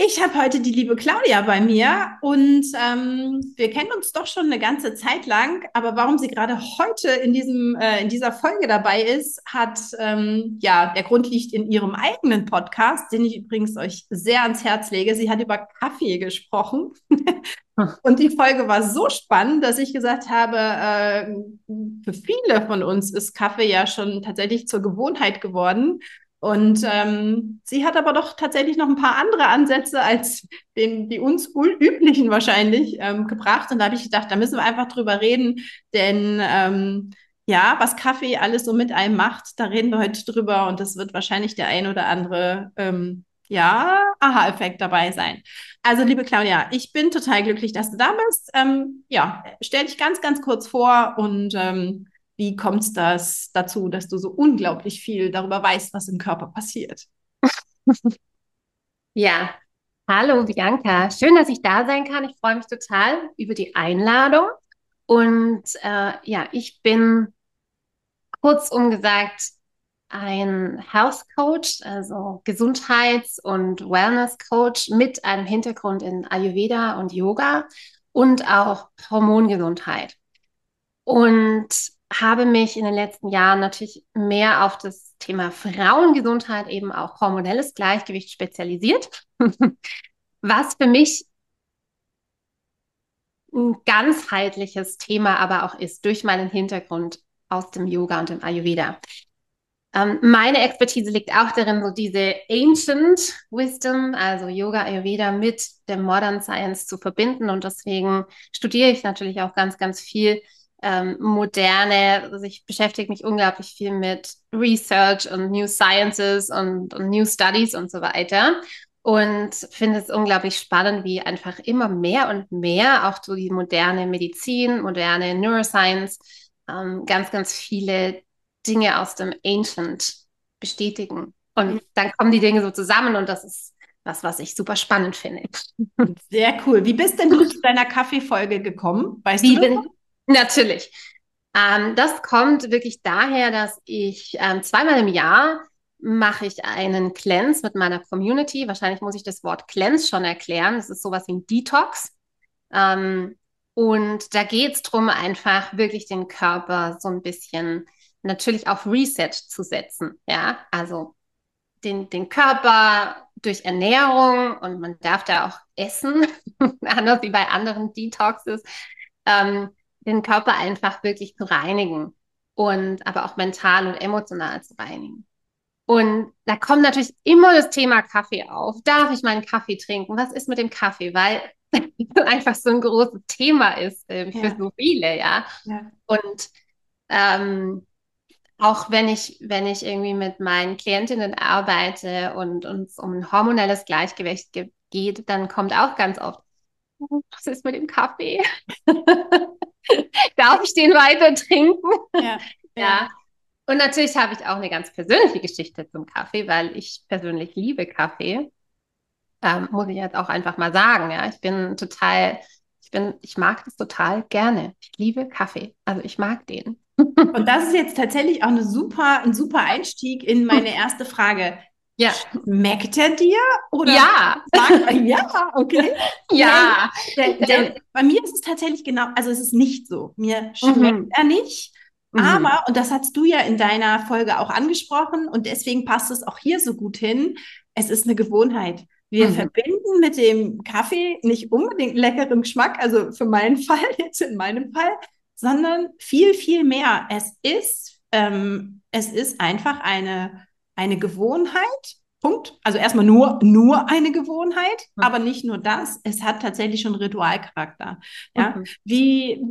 Ich habe heute die liebe Claudia bei mir und ähm, wir kennen uns doch schon eine ganze Zeit lang, aber warum sie gerade heute in, diesem, äh, in dieser Folge dabei ist, hat ähm, ja der Grund liegt in ihrem eigenen Podcast, den ich übrigens euch sehr ans Herz lege. Sie hat über Kaffee gesprochen und die Folge war so spannend, dass ich gesagt habe, äh, für viele von uns ist Kaffee ja schon tatsächlich zur Gewohnheit geworden. Und ähm, sie hat aber doch tatsächlich noch ein paar andere Ansätze als den, die uns üblichen wahrscheinlich ähm, gebracht. Und da habe ich gedacht, da müssen wir einfach drüber reden, denn ähm, ja, was Kaffee alles so mit einem macht, da reden wir heute drüber und das wird wahrscheinlich der ein oder andere ähm, ja, Aha-Effekt dabei sein. Also, liebe Claudia, ich bin total glücklich, dass du da bist. Ähm, ja, stell dich ganz, ganz kurz vor und ähm, wie kommt es das dazu, dass du so unglaublich viel darüber weißt, was im Körper passiert? ja, hallo Bianca. Schön, dass ich da sein kann. Ich freue mich total über die Einladung. Und äh, ja, ich bin kurzum gesagt ein Health Coach, also Gesundheits- und Wellness Coach mit einem Hintergrund in Ayurveda und Yoga und auch Hormongesundheit. Und habe mich in den letzten Jahren natürlich mehr auf das Thema Frauengesundheit, eben auch hormonelles Gleichgewicht spezialisiert, was für mich ein ganzheitliches Thema aber auch ist durch meinen Hintergrund aus dem Yoga und dem Ayurveda. Ähm, meine Expertise liegt auch darin, so diese Ancient Wisdom, also Yoga, Ayurveda mit der Modern Science zu verbinden. Und deswegen studiere ich natürlich auch ganz, ganz viel ähm, moderne, also ich beschäftige mich unglaublich viel mit Research und New Sciences und, und New Studies und so weiter. Und finde es unglaublich spannend, wie einfach immer mehr und mehr auch so die moderne Medizin, moderne Neuroscience ähm, ganz, ganz viele Dinge aus dem Ancient bestätigen. Und mhm. dann kommen die Dinge so zusammen und das ist was, was ich super spannend finde. Sehr cool. Wie bist denn du zu deiner Kaffeefolge gekommen? Weißt Wie du? Bin, Natürlich. Ähm, das kommt wirklich daher, dass ich ähm, zweimal im Jahr mache ich einen Cleanse mit meiner Community. Wahrscheinlich muss ich das Wort Cleanse schon erklären. Das ist sowas wie ein Detox. Ähm, und da geht es darum, einfach wirklich den Körper so ein bisschen natürlich auf Reset zu setzen. Ja, also den, den Körper durch Ernährung und man darf da auch essen, anders wie bei anderen Detoxes. Ähm, den Körper einfach wirklich zu reinigen und aber auch mental und emotional zu reinigen. Und da kommt natürlich immer das Thema Kaffee auf. Darf ich meinen Kaffee trinken? Was ist mit dem Kaffee? Weil es einfach so ein großes Thema ist äh, für ja. so viele, ja. ja. Und ähm, auch wenn ich, wenn ich irgendwie mit meinen Klientinnen arbeite und uns um ein hormonelles Gleichgewicht ge geht, dann kommt auch ganz oft, was ist mit dem Kaffee? Darf ich den weiter trinken? Ja. ja. Und natürlich habe ich auch eine ganz persönliche Geschichte zum Kaffee, weil ich persönlich liebe Kaffee. Ähm, muss ich jetzt auch einfach mal sagen. Ja, ich bin total, ich bin, ich mag das total gerne. Ich liebe Kaffee. Also ich mag den. Und das ist jetzt tatsächlich auch eine super, ein super Einstieg in meine erste Frage. Ja. Schmeckt er dir? Oder ja. ja, okay. Ja. Denn, denn, bei mir ist es tatsächlich genau, also es ist nicht so. Mir schmeckt mhm. er nicht. Mhm. Aber, und das hast du ja in deiner Folge auch angesprochen, und deswegen passt es auch hier so gut hin, es ist eine Gewohnheit. Wir mhm. verbinden mit dem Kaffee nicht unbedingt leckeren Geschmack, also für meinen Fall, jetzt in meinem Fall, sondern viel, viel mehr. Es ist, ähm, es ist einfach eine eine Gewohnheit. Punkt. Also erstmal nur, nur eine Gewohnheit, mhm. aber nicht nur das. Es hat tatsächlich schon Ritualcharakter. Ja. Mhm. Wie,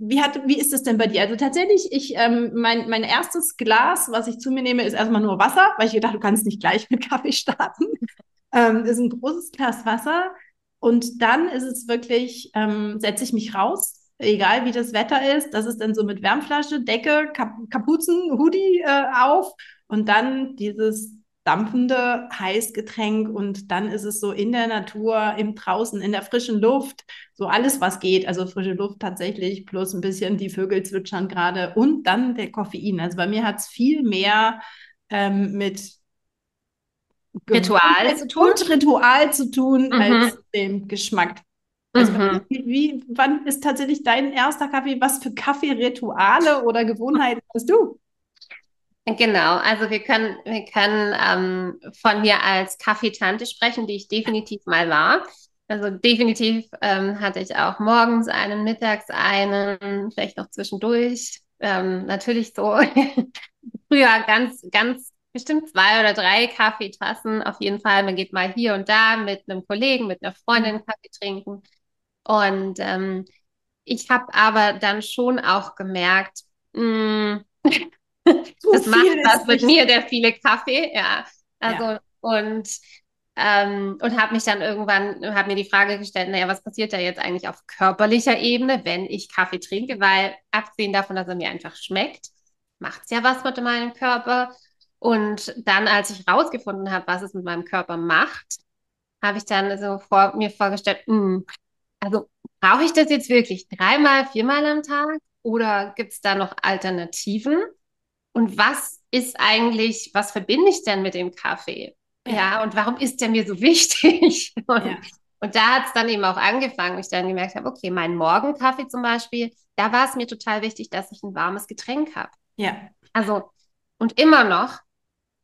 wie hat, wie ist es denn bei dir? Also tatsächlich, ich, ähm, mein, mein erstes Glas, was ich zu mir nehme, ist erstmal nur Wasser, weil ich gedacht, du kannst nicht gleich mit Kaffee starten. ähm, ist ein großes Glas Wasser. Und dann ist es wirklich, ähm, setze ich mich raus, egal wie das Wetter ist. Das ist dann so mit Wärmflasche, Decke, Kap Kapuzen, Hoodie äh, auf und dann dieses dampfende Heißgetränk und dann ist es so in der Natur, im draußen, in der frischen Luft, so alles, was geht. Also frische Luft tatsächlich, plus ein bisschen die Vögel zwitschern gerade und dann der Koffein. Also bei mir hat es viel mehr ähm, mit Ritual zu tun, und Ritual zu tun mhm. als dem Geschmack. Also mhm. wie, wann ist tatsächlich dein erster Kaffee? Was für Kaffeerituale oder Gewohnheiten hast du? Genau, also wir können, wir können ähm, von mir als Kaffeetante sprechen, die ich definitiv mal war. Also definitiv ähm, hatte ich auch morgens einen, mittags einen, vielleicht noch zwischendurch. Ähm, natürlich so früher ganz, ganz bestimmt zwei oder drei Kaffeetassen. Auf jeden Fall, man geht mal hier und da mit einem Kollegen, mit einer Freundin mhm. Kaffee trinken. Und ähm, ich habe aber dann schon auch gemerkt, mh, mm, das macht was mit mir, der viele Kaffee, ja. Also ja. und ähm, und habe mich dann irgendwann, habe mir die Frage gestellt, naja, was passiert da jetzt eigentlich auf körperlicher Ebene, wenn ich Kaffee trinke? Weil abgesehen davon, dass er mir einfach schmeckt, macht es ja was mit meinem Körper. Und dann, als ich rausgefunden habe, was es mit meinem Körper macht, habe ich dann so vor, mir vorgestellt, mh, hm, also brauche ich das jetzt wirklich dreimal, viermal am Tag oder gibt es da noch Alternativen? Und was ist eigentlich, was verbinde ich denn mit dem Kaffee? Ja, und warum ist der mir so wichtig? Und, ja. und da hat es dann eben auch angefangen, wo ich dann gemerkt habe, okay, mein Morgenkaffee zum Beispiel, da war es mir total wichtig, dass ich ein warmes Getränk habe. Ja. Also, und immer noch,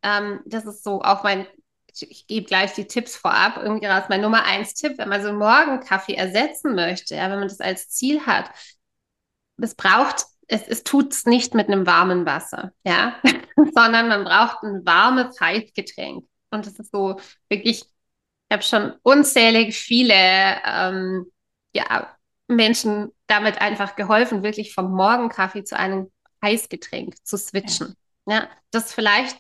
ähm, das ist so auch mein, ich, ich gebe gleich die Tipps vorab, irgendwie raus, mein Nummer eins Tipp, wenn man so einen Morgenkaffee ersetzen möchte, ja, wenn man das als Ziel hat, das braucht es, es tut es nicht mit einem warmen Wasser, ja, sondern man braucht ein warmes Heißgetränk. Und das ist so wirklich, ich habe schon unzählig viele ähm, ja, Menschen damit einfach geholfen, wirklich vom Morgenkaffee zu einem Heißgetränk zu switchen. Ja, ja das vielleicht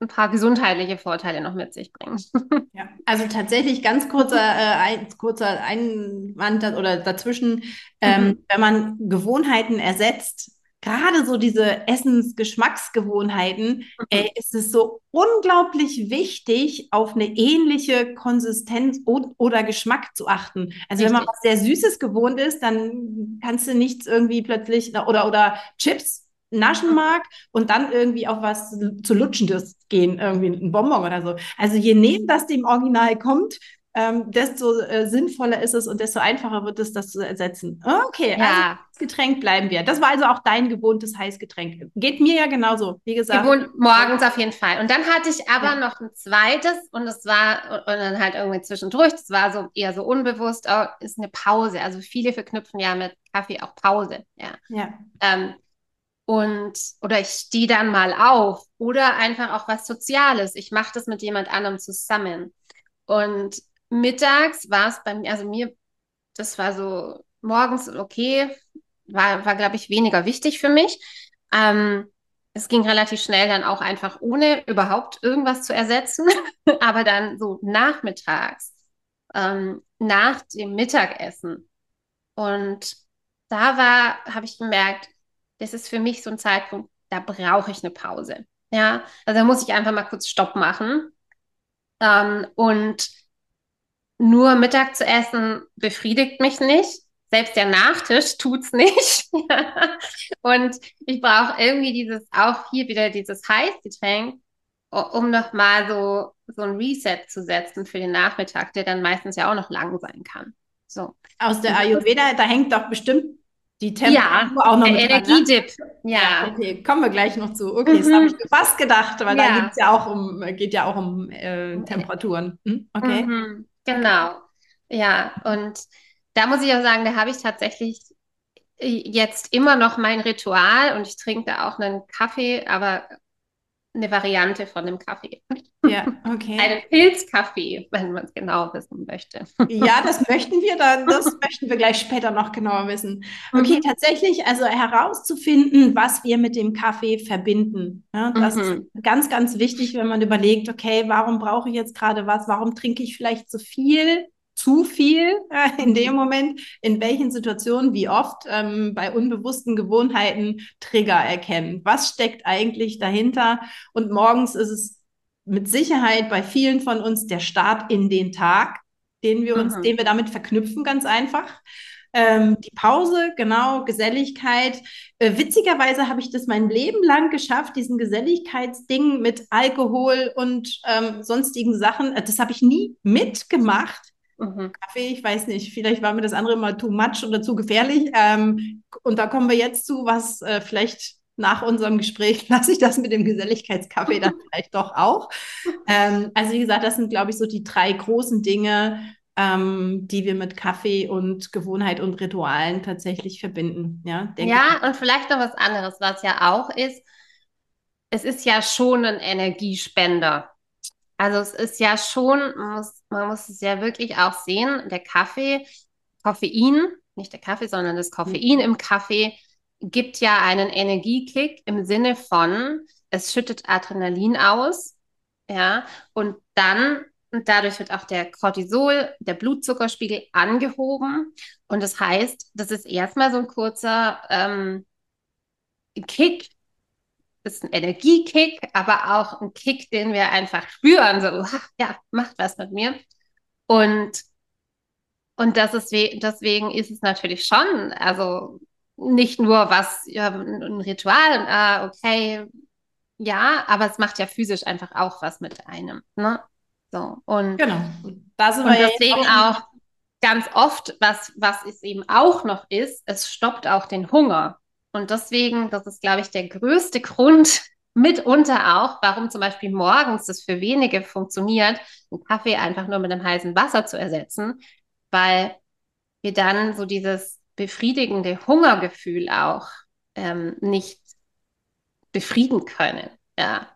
ein paar gesundheitliche Vorteile noch mit sich bringen. Ja, also tatsächlich ganz kurzer, äh, ein, kurzer Einwand oder dazwischen, ähm, mhm. wenn man Gewohnheiten ersetzt, gerade so diese Essensgeschmacksgewohnheiten, mhm. äh, ist es so unglaublich wichtig, auf eine ähnliche Konsistenz oder Geschmack zu achten. Also Richtig. wenn man was sehr Süßes gewohnt ist, dann kannst du nichts irgendwie plötzlich oder oder Chips naschen mag und dann irgendwie auf was zu lutschendes gehen, irgendwie ein Bonbon oder so. Also je näher das dem Original kommt, ähm, desto äh, sinnvoller ist es und desto einfacher wird es, das zu ersetzen. Okay, ja. also Getränk bleiben wir. Das war also auch dein gewohntes Heißgetränk. Geht mir ja genauso, wie gesagt. Gewohnt morgens auf jeden Fall. Und dann hatte ich aber ja. noch ein zweites und das war, und dann halt irgendwie zwischendurch, das war so eher so unbewusst, oh, ist eine Pause. Also viele verknüpfen ja mit Kaffee auch Pause. Ja. ja. Ähm, und oder ich stehe dann mal auf oder einfach auch was Soziales. Ich mache das mit jemand anderem zusammen. Und mittags war es bei mir, also mir, das war so morgens okay, war, war glaube ich, weniger wichtig für mich. Ähm, es ging relativ schnell dann auch einfach ohne überhaupt irgendwas zu ersetzen. Aber dann so nachmittags, ähm, nach dem Mittagessen. Und da war, habe ich gemerkt, das ist für mich so ein Zeitpunkt, da brauche ich eine Pause. Ja, also da muss ich einfach mal kurz Stopp machen. Ähm, und nur Mittag zu essen befriedigt mich nicht. Selbst der Nachtisch tut's nicht. und ich brauche irgendwie dieses, auch hier wieder dieses Heißgetränk, um nochmal so, so ein Reset zu setzen für den Nachmittag, der dann meistens ja auch noch lang sein kann. So. Aus der Ayurveda, da hängt doch bestimmt die Temperatur ja, auch noch der Energiedip. Ne? Ja. Okay, kommen wir gleich noch zu. Okay, mhm. das habe ich fast gedacht, weil ja. da geht's ja auch um, geht ja auch um äh, Temperaturen. Hm? Okay. Mhm. Genau. Ja, und da muss ich auch sagen, da habe ich tatsächlich äh, jetzt immer noch mein Ritual und ich trinke da auch einen Kaffee, aber eine Variante von dem Kaffee. Ja, okay. Einen Pilzkaffee, wenn man es genau wissen möchte. Ja, das möchten wir dann, das möchten wir gleich später noch genauer wissen. Okay, mhm. tatsächlich, also herauszufinden, was wir mit dem Kaffee verbinden. Ja, das mhm. ist ganz, ganz wichtig, wenn man überlegt, okay, warum brauche ich jetzt gerade was? Warum trinke ich vielleicht zu viel? Zu viel äh, in dem Moment, in welchen Situationen, wie oft ähm, bei unbewussten Gewohnheiten Trigger erkennen. Was steckt eigentlich dahinter? Und morgens ist es mit Sicherheit bei vielen von uns der Start in den Tag, den wir uns, mhm. den wir damit verknüpfen, ganz einfach. Ähm, die Pause, genau, Geselligkeit. Äh, witzigerweise habe ich das mein Leben lang geschafft, diesen Geselligkeitsding mit Alkohol und ähm, sonstigen Sachen. Äh, das habe ich nie mitgemacht. Mhm. Kaffee, ich weiß nicht, vielleicht war mir das andere mal too much oder zu gefährlich. Ähm, und da kommen wir jetzt zu, was äh, vielleicht nach unserem Gespräch lasse ich das mit dem Geselligkeitskaffee dann vielleicht doch auch. Ähm, also wie gesagt, das sind, glaube ich, so die drei großen Dinge, ähm, die wir mit Kaffee und Gewohnheit und Ritualen tatsächlich verbinden. Ja, ja und vielleicht noch was anderes, was ja auch ist, es ist ja schon ein Energiespender. Also es ist ja schon, man muss, man muss es ja wirklich auch sehen, der Kaffee, Koffein, nicht der Kaffee, sondern das Koffein im Kaffee gibt ja einen Energiekick im Sinne von, es schüttet Adrenalin aus, ja, und dann und dadurch wird auch der Cortisol, der Blutzuckerspiegel angehoben. Und das heißt, das ist erstmal so ein kurzer ähm, Kick, ist ein Energiekick, aber auch ein Kick, den wir einfach spüren. So, ja, macht was mit mir. Und, und das ist deswegen ist es natürlich schon, also nicht nur was, ja, ein Ritual, äh, okay, ja, aber es macht ja physisch einfach auch was mit einem. Ne? So, und, genau. Da sind und wir deswegen auch, auch ganz oft, was, was es eben auch noch ist, es stoppt auch den Hunger. Und deswegen, das ist, glaube ich, der größte Grund, mitunter auch, warum zum Beispiel morgens das für wenige funktioniert, einen Kaffee einfach nur mit einem heißen Wasser zu ersetzen, weil wir dann so dieses befriedigende Hungergefühl auch ähm, nicht befrieden können. Ja.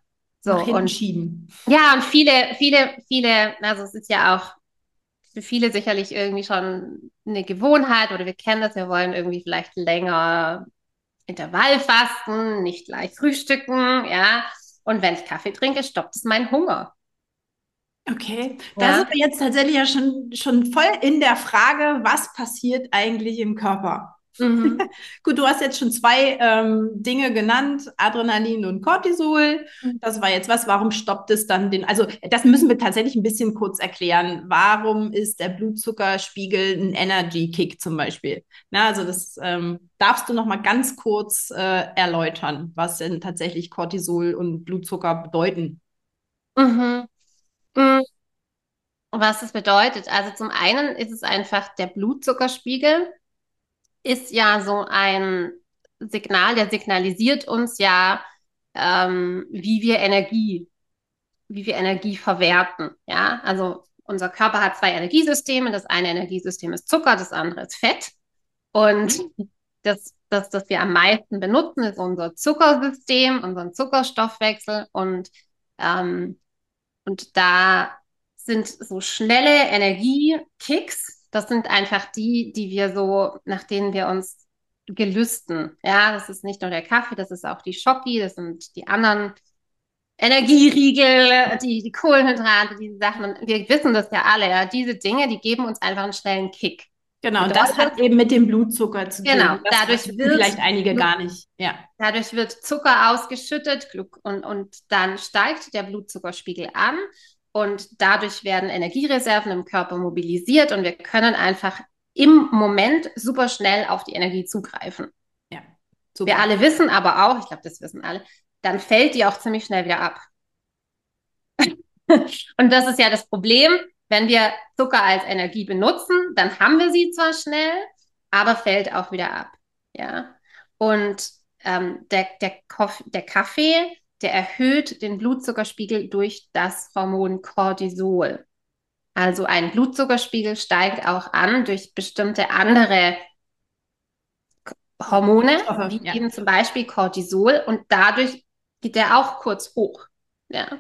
So, und schieben. Ja, und viele, viele, viele, also es ist ja auch für viele sicherlich irgendwie schon eine Gewohnheit oder wir kennen das, wir wollen irgendwie vielleicht länger Intervallfasten, nicht gleich frühstücken, ja. Und wenn ich Kaffee trinke, stoppt es meinen Hunger. Okay, da ja. sind wir jetzt tatsächlich ja schon, schon voll in der Frage, was passiert eigentlich im Körper? Mhm. Gut, du hast jetzt schon zwei ähm, Dinge genannt, Adrenalin und Cortisol. Mhm. Das war jetzt was, warum stoppt es dann den, also das müssen wir tatsächlich ein bisschen kurz erklären. Warum ist der Blutzuckerspiegel ein Energy Kick zum Beispiel? Na, also das ähm, darfst du noch mal ganz kurz äh, erläutern, was denn tatsächlich Cortisol und Blutzucker bedeuten. Mhm. Mhm. Was das bedeutet, also zum einen ist es einfach der Blutzuckerspiegel ist ja so ein Signal, der signalisiert uns ja, ähm, wie wir Energie, wie wir Energie verwerten. Ja, also unser Körper hat zwei Energiesysteme. Das eine Energiesystem ist Zucker, das andere ist Fett. Und mhm. das, das, das wir am meisten benutzen, ist unser Zuckersystem, unseren Zuckerstoffwechsel. Und, ähm, und da sind so schnelle Energiekicks, das sind einfach die, die wir so, nach denen wir uns gelüsten. Ja, das ist nicht nur der Kaffee, das ist auch die Schoki, das sind die anderen Energieriegel, die, die Kohlenhydrate, diese Sachen. Und wir wissen das ja alle, ja. Diese Dinge, die geben uns einfach einen schnellen Kick. Genau, und das hat eben mit dem Blutzucker zu tun. Genau, dadurch wird vielleicht einige gar nicht. Ja. Dadurch wird Zucker ausgeschüttet und, und dann steigt der Blutzuckerspiegel an und dadurch werden Energiereserven im Körper mobilisiert und wir können einfach im Moment super schnell auf die Energie zugreifen. Ja, super. Wir alle wissen aber auch, ich glaube, das wissen alle, dann fällt die auch ziemlich schnell wieder ab. und das ist ja das Problem, wenn wir Zucker als Energie benutzen, dann haben wir sie zwar schnell, aber fällt auch wieder ab. Ja. Und ähm, der, der, der Kaffee der erhöht den Blutzuckerspiegel durch das Hormon Cortisol. Also ein Blutzuckerspiegel steigt auch an durch bestimmte andere Hormone, wie ja. eben zum Beispiel Cortisol, und dadurch geht der auch kurz hoch. Ja.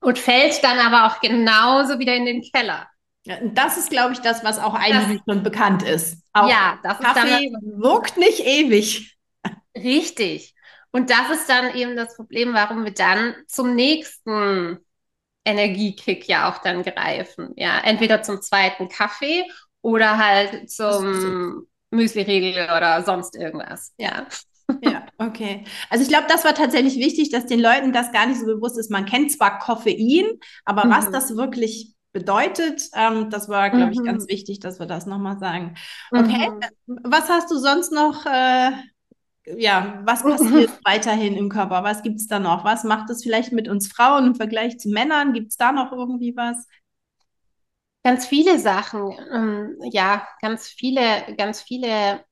Und fällt dann aber auch genauso wieder in den Keller. Ja, das ist, glaube ich, das, was auch eigentlich schon bekannt ist. Auch ja, das Kaffee ist dann, wirkt nicht ewig. Richtig. Und das ist dann eben das Problem, warum wir dann zum nächsten Energiekick ja auch dann greifen. Ja, entweder zum zweiten Kaffee oder halt zum Müsli-Riegel oder sonst irgendwas. Ja. Ja, okay. Also ich glaube, das war tatsächlich wichtig, dass den Leuten das gar nicht so bewusst ist. Man kennt zwar Koffein, aber mhm. was das wirklich bedeutet, ähm, das war, glaube ich, mhm. ganz wichtig, dass wir das nochmal sagen. Okay, mhm. was hast du sonst noch? Äh, ja, was passiert weiterhin im Körper? Was gibt es da noch? Was macht es vielleicht mit uns Frauen im Vergleich zu Männern? Gibt es da noch irgendwie was? Ganz viele Sachen, ähm, ja, ganz viele, ganz viele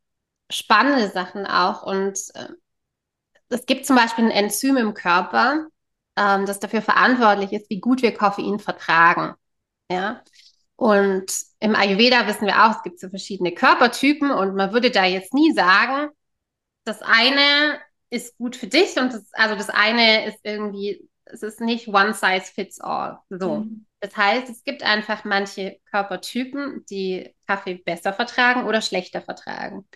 spannende Sachen auch. Und äh, es gibt zum Beispiel ein Enzym im Körper, ähm, das dafür verantwortlich ist, wie gut wir Koffein vertragen. Ja. Und im Ayurveda wissen wir auch, es gibt so verschiedene Körpertypen und man würde da jetzt nie sagen, das eine ist gut für dich und das, also das eine ist irgendwie, es ist nicht one size fits all. So. Mhm. Das heißt, es gibt einfach manche Körpertypen, die Kaffee besser vertragen oder schlechter vertragen.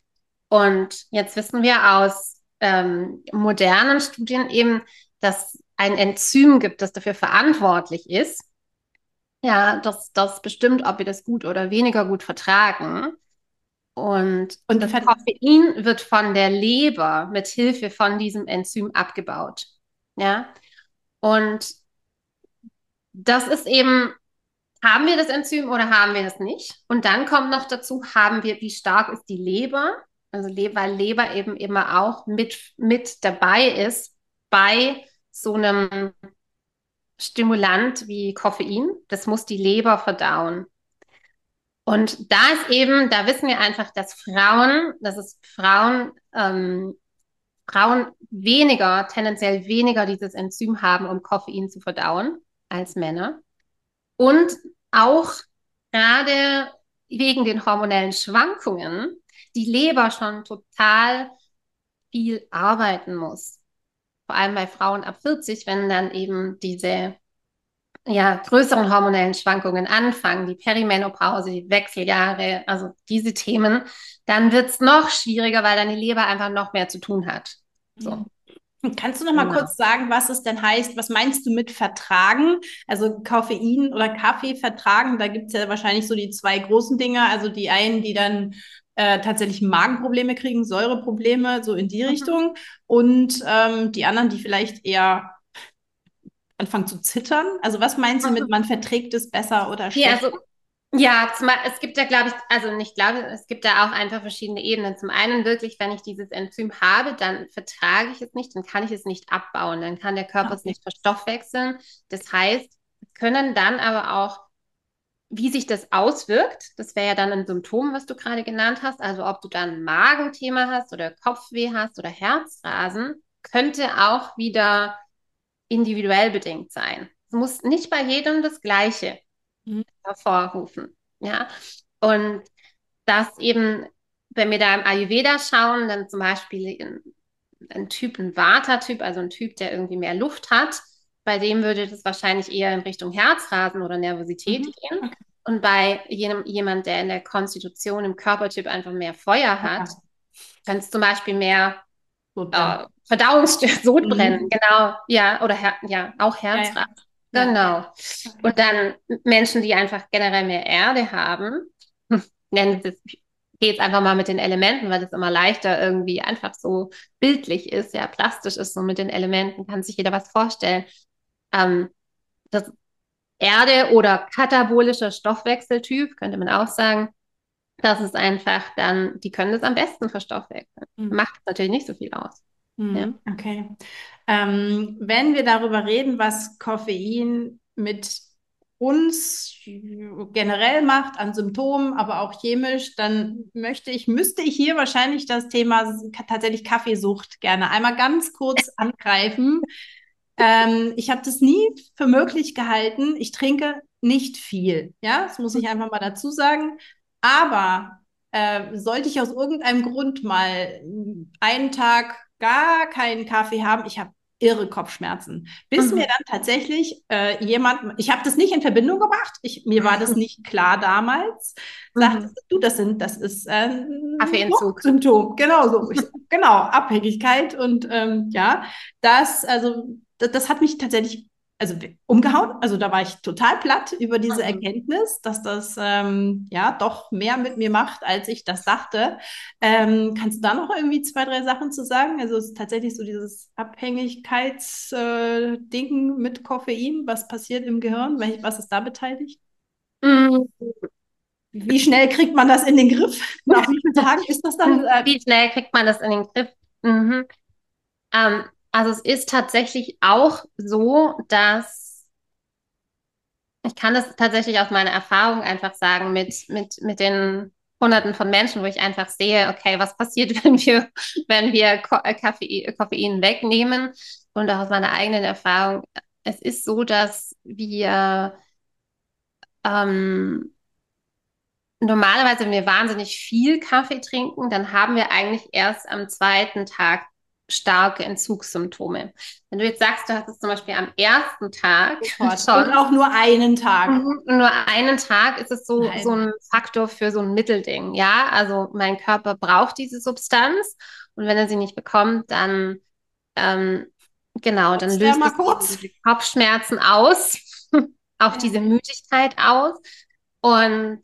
Und jetzt wissen wir aus ähm, modernen Studien eben, dass ein Enzym gibt, das dafür verantwortlich ist, ja, dass das bestimmt, ob wir das gut oder weniger gut vertragen. Und, und das Koffein wird von der Leber mit Hilfe von diesem Enzym abgebaut. Ja. Und das ist eben, haben wir das Enzym oder haben wir das nicht? Und dann kommt noch dazu, haben wir, wie stark ist die Leber? Also weil Leber eben immer auch mit, mit dabei ist bei so einem Stimulant wie Koffein. Das muss die Leber verdauen. Und da ist eben, da wissen wir einfach, dass Frauen, dass es Frauen, ähm, Frauen weniger, tendenziell weniger dieses Enzym haben, um Koffein zu verdauen als Männer. Und auch gerade wegen den hormonellen Schwankungen die Leber schon total viel arbeiten muss. Vor allem bei Frauen ab 40, wenn dann eben diese ja, größeren hormonellen Schwankungen anfangen, die Perimenopause, die Wechseljahre, also diese Themen, dann wird es noch schwieriger, weil deine Leber einfach noch mehr zu tun hat. So. Kannst du noch mal genau. kurz sagen, was es denn heißt? Was meinst du mit vertragen? Also Koffein oder Kaffee vertragen, da gibt es ja wahrscheinlich so die zwei großen Dinge. Also die einen, die dann äh, tatsächlich Magenprobleme kriegen, Säureprobleme, so in die mhm. Richtung. Und ähm, die anderen, die vielleicht eher anfangen zu zittern? Also was meinst du mit, also man verträgt es besser oder schlechter? Ja, also, ja es gibt ja, glaube ich, also nicht glaube, es gibt da auch einfach verschiedene Ebenen. Zum einen wirklich, wenn ich dieses Enzym habe, dann vertrage ich es nicht, dann kann ich es nicht abbauen, dann kann der Körper okay. es nicht verstoffwechseln. Das heißt, können dann aber auch wie sich das auswirkt, das wäre ja dann ein Symptom, was du gerade genannt hast. Also ob du dann ein Magenthema hast oder Kopfweh hast oder Herzrasen, könnte auch wieder individuell bedingt sein. Es muss nicht bei jedem das Gleiche mhm. hervorrufen. Ja. Und das eben, wenn wir da im Ayurveda schauen, dann zum Beispiel ein, ein Typ, ein Vata-Typ, also ein Typ, der irgendwie mehr Luft hat, bei dem würde das wahrscheinlich eher in Richtung Herzrasen oder Nervosität mhm. gehen. Und bei jenem, jemand, der in der Konstitution im Körpertyp einfach mehr Feuer hat, okay. kann es zum Beispiel mehr äh, Verdauungsstörungen, Sodbrennen, mhm. genau, ja, oder Her ja, auch Herzrasen. Ja, ja. Genau. Und dann Menschen, die einfach generell mehr Erde haben, nennen gehe jetzt einfach mal mit den Elementen, weil das immer leichter irgendwie einfach so bildlich ist, ja, plastisch ist, so mit den Elementen kann sich jeder was vorstellen. Ähm, das Erde oder katabolischer Stoffwechseltyp, könnte man auch sagen, das ist einfach dann, die können das am besten verstoffwechseln. Mhm. Macht natürlich nicht so viel aus. Mhm. Ja. Okay. Ähm, wenn wir darüber reden, was Koffein mit uns generell macht an Symptomen, aber auch chemisch, dann möchte ich, müsste ich hier wahrscheinlich das Thema tatsächlich Kaffeesucht gerne einmal ganz kurz angreifen. Ähm, ich habe das nie für möglich gehalten. Ich trinke nicht viel. Ja, das muss ich einfach mal dazu sagen. Aber äh, sollte ich aus irgendeinem Grund mal einen Tag gar keinen Kaffee haben, ich habe irre Kopfschmerzen. Bis mhm. mir dann tatsächlich äh, jemand, ich habe das nicht in Verbindung gebracht, ich, mir war das nicht klar damals, sagt, mhm. du, das sind, das ist äh, Kaffeeentzug. Symptom, genau so. Ich, genau, Abhängigkeit und ähm, ja, das, also das, das hat mich tatsächlich also umgehauen. Also da war ich total platt über diese Mhm. Erkenntnis, dass das ähm, ja doch mehr mit mir macht, als ich das dachte. Ähm, kannst du da noch irgendwie zwei, drei Sachen zu sagen? Also es ist tatsächlich so dieses Abhängigkeitsding mit Koffein. Was passiert im Gehirn? Wel- Was ist da beteiligt? Mm, Wie schnell kriegt man das in den Griff? Nach wie vielen Tagen ist das dann? Äh, Wie schnell kriegt man das in den Griff? Mhm. Ähm, also es ist tatsächlich auch so, dass ich kann das tatsächlich aus meiner Erfahrung einfach sagen mit, mit, mit den Hunderten von Menschen, wo ich einfach sehe, okay, was passiert, wenn wir, wenn wir Ko äh, Koffein wegnehmen? Und auch aus meiner eigenen Erfahrung, es ist so, dass wir ähm, normalerweise, wenn wir wahnsinnig viel Kaffee trinken, dann haben wir eigentlich erst am zweiten Tag starke Entzugssymptome. Wenn du jetzt sagst, du hast es zum Beispiel am ersten Tag schon, Und auch nur einen Tag. Mhm, Nur einen Tag ist es so, so ein Faktor für so ein Mittelding. Ja, also mein Körper braucht diese Substanz und wenn er sie nicht bekommt, dann ähm, genau, dann er löst mal kurz? diese Kopfschmerzen aus, auch Ja. diese Müdigkeit aus. Und